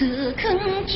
此坑酒，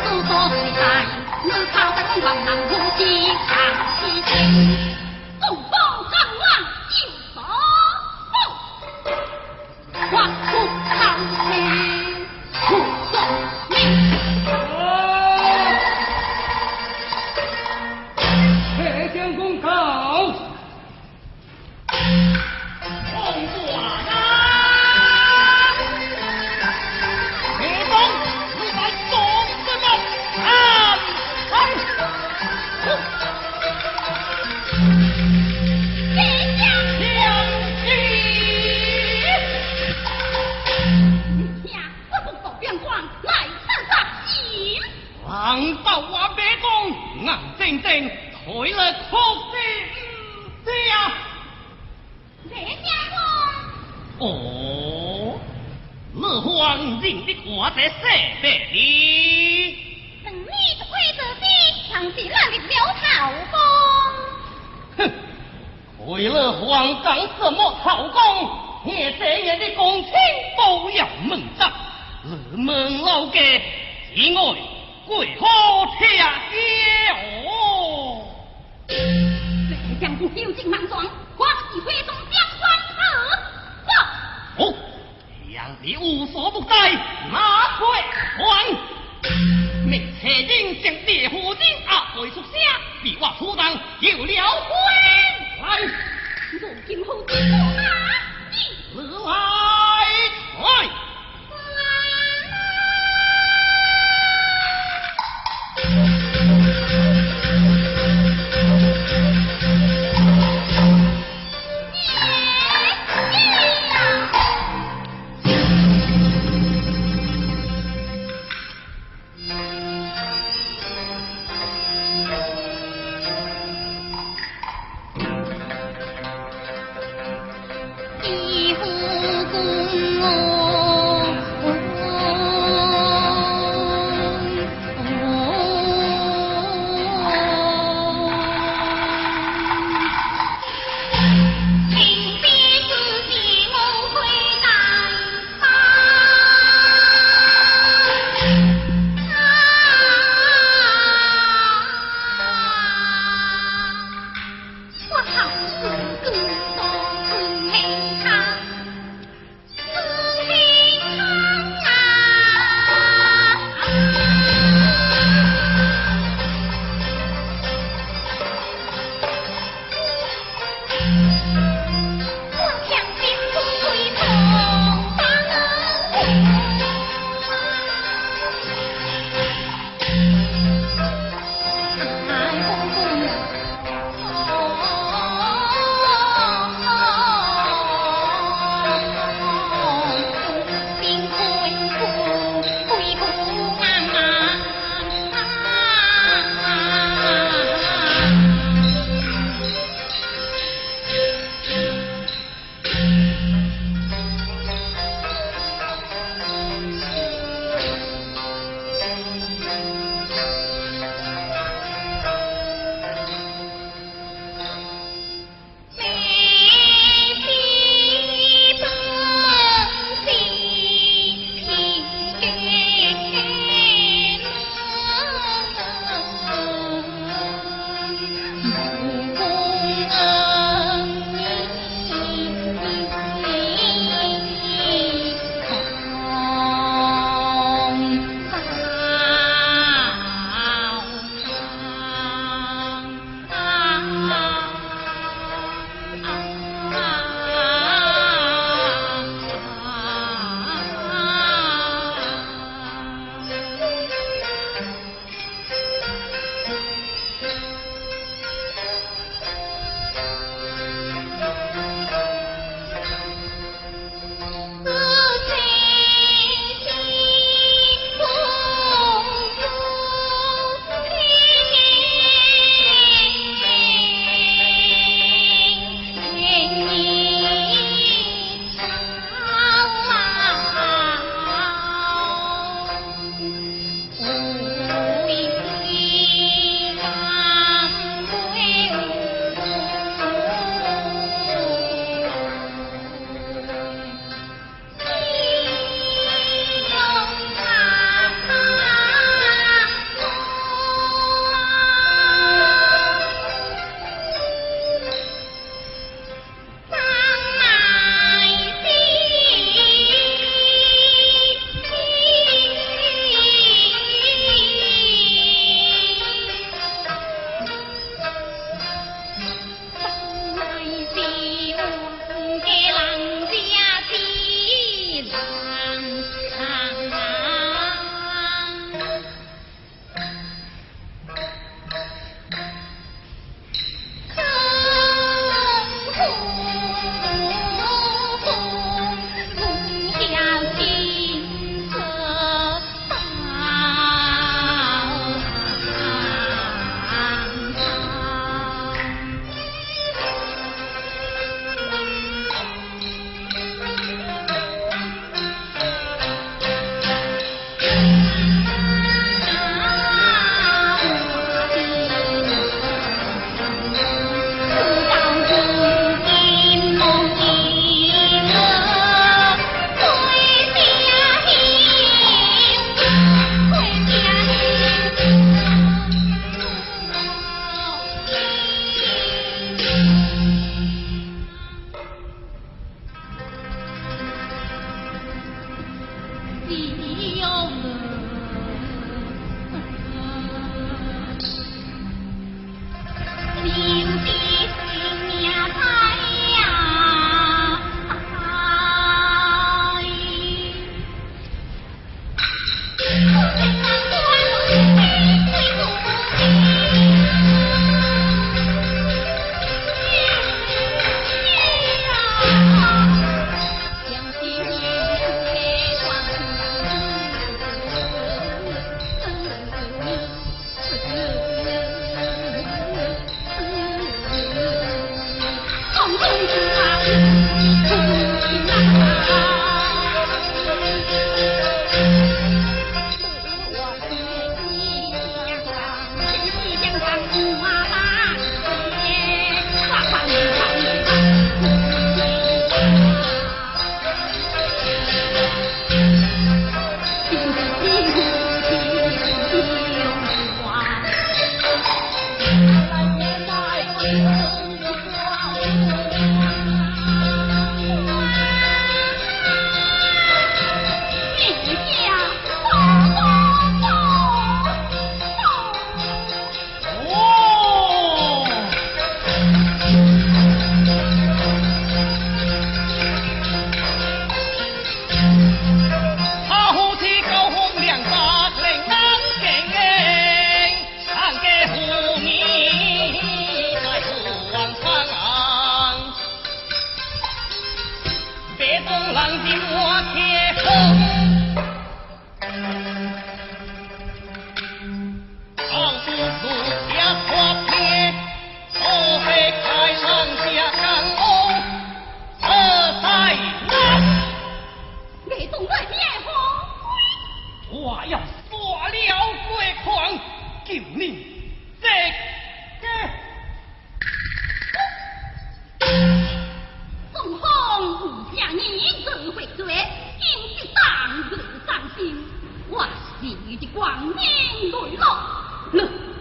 都多岁大，你靠得起王郎夫妻长西情，里，等你的规则的，强是咱的苗头公。哼，为了皇上什么曹公，你这样的公卿不要门长，二门老家以外贵好车街哦。别将军有惊莽撞，黄旗挥动将官何走？哦，让你无所不在，拿回还。明车人将烈火人压回出声，比我出当有了回来，如今后知不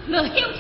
Nửa 滚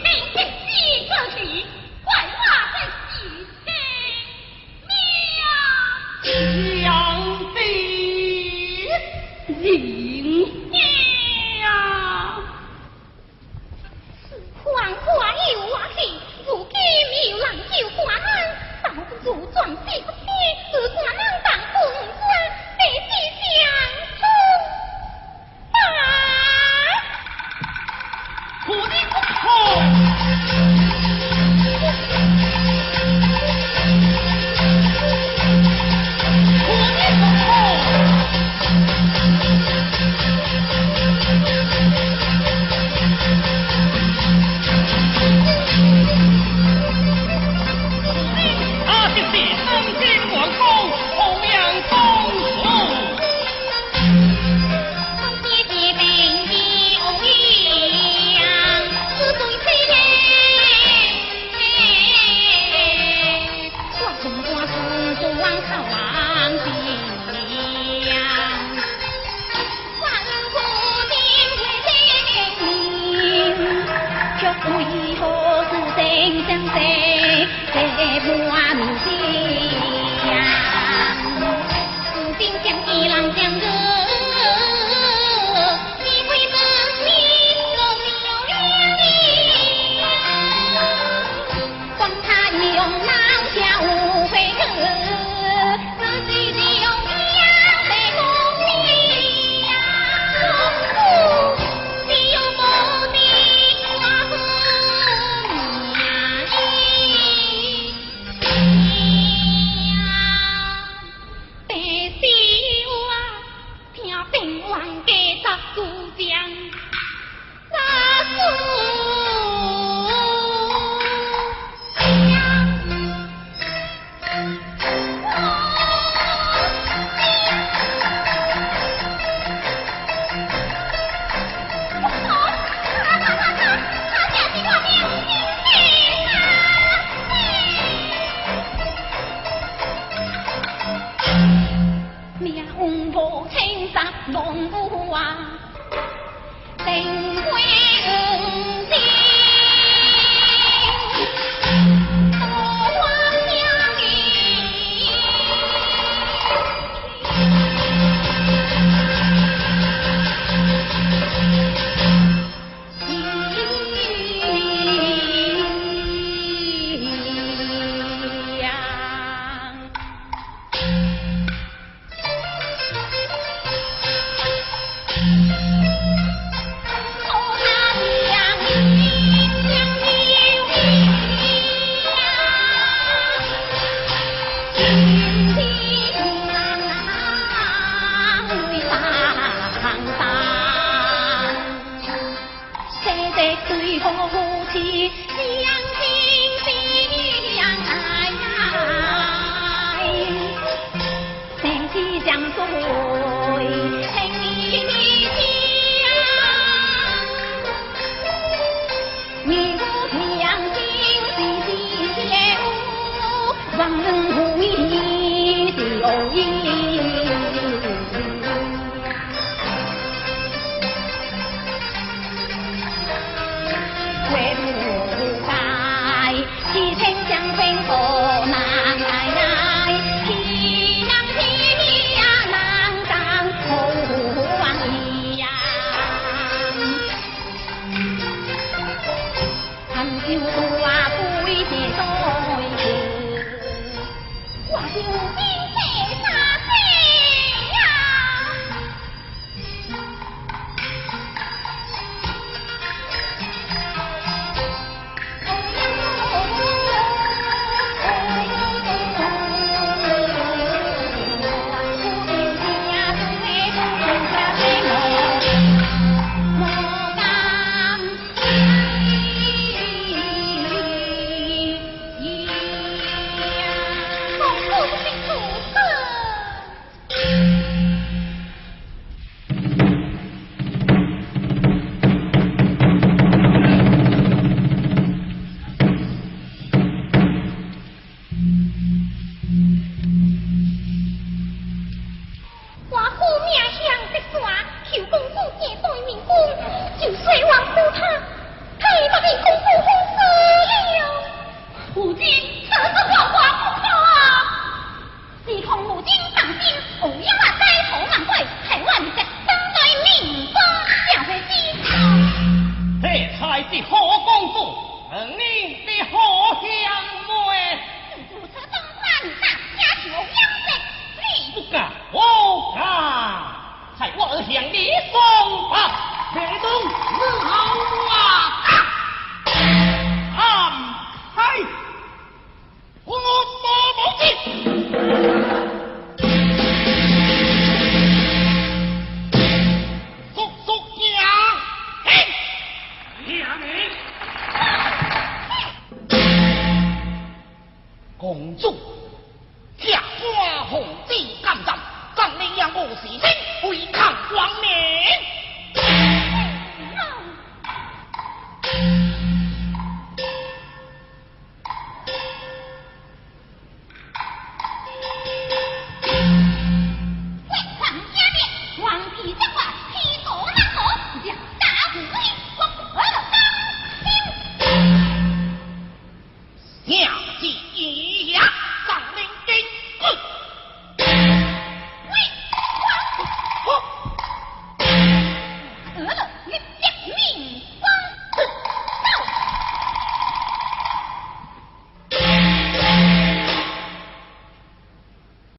公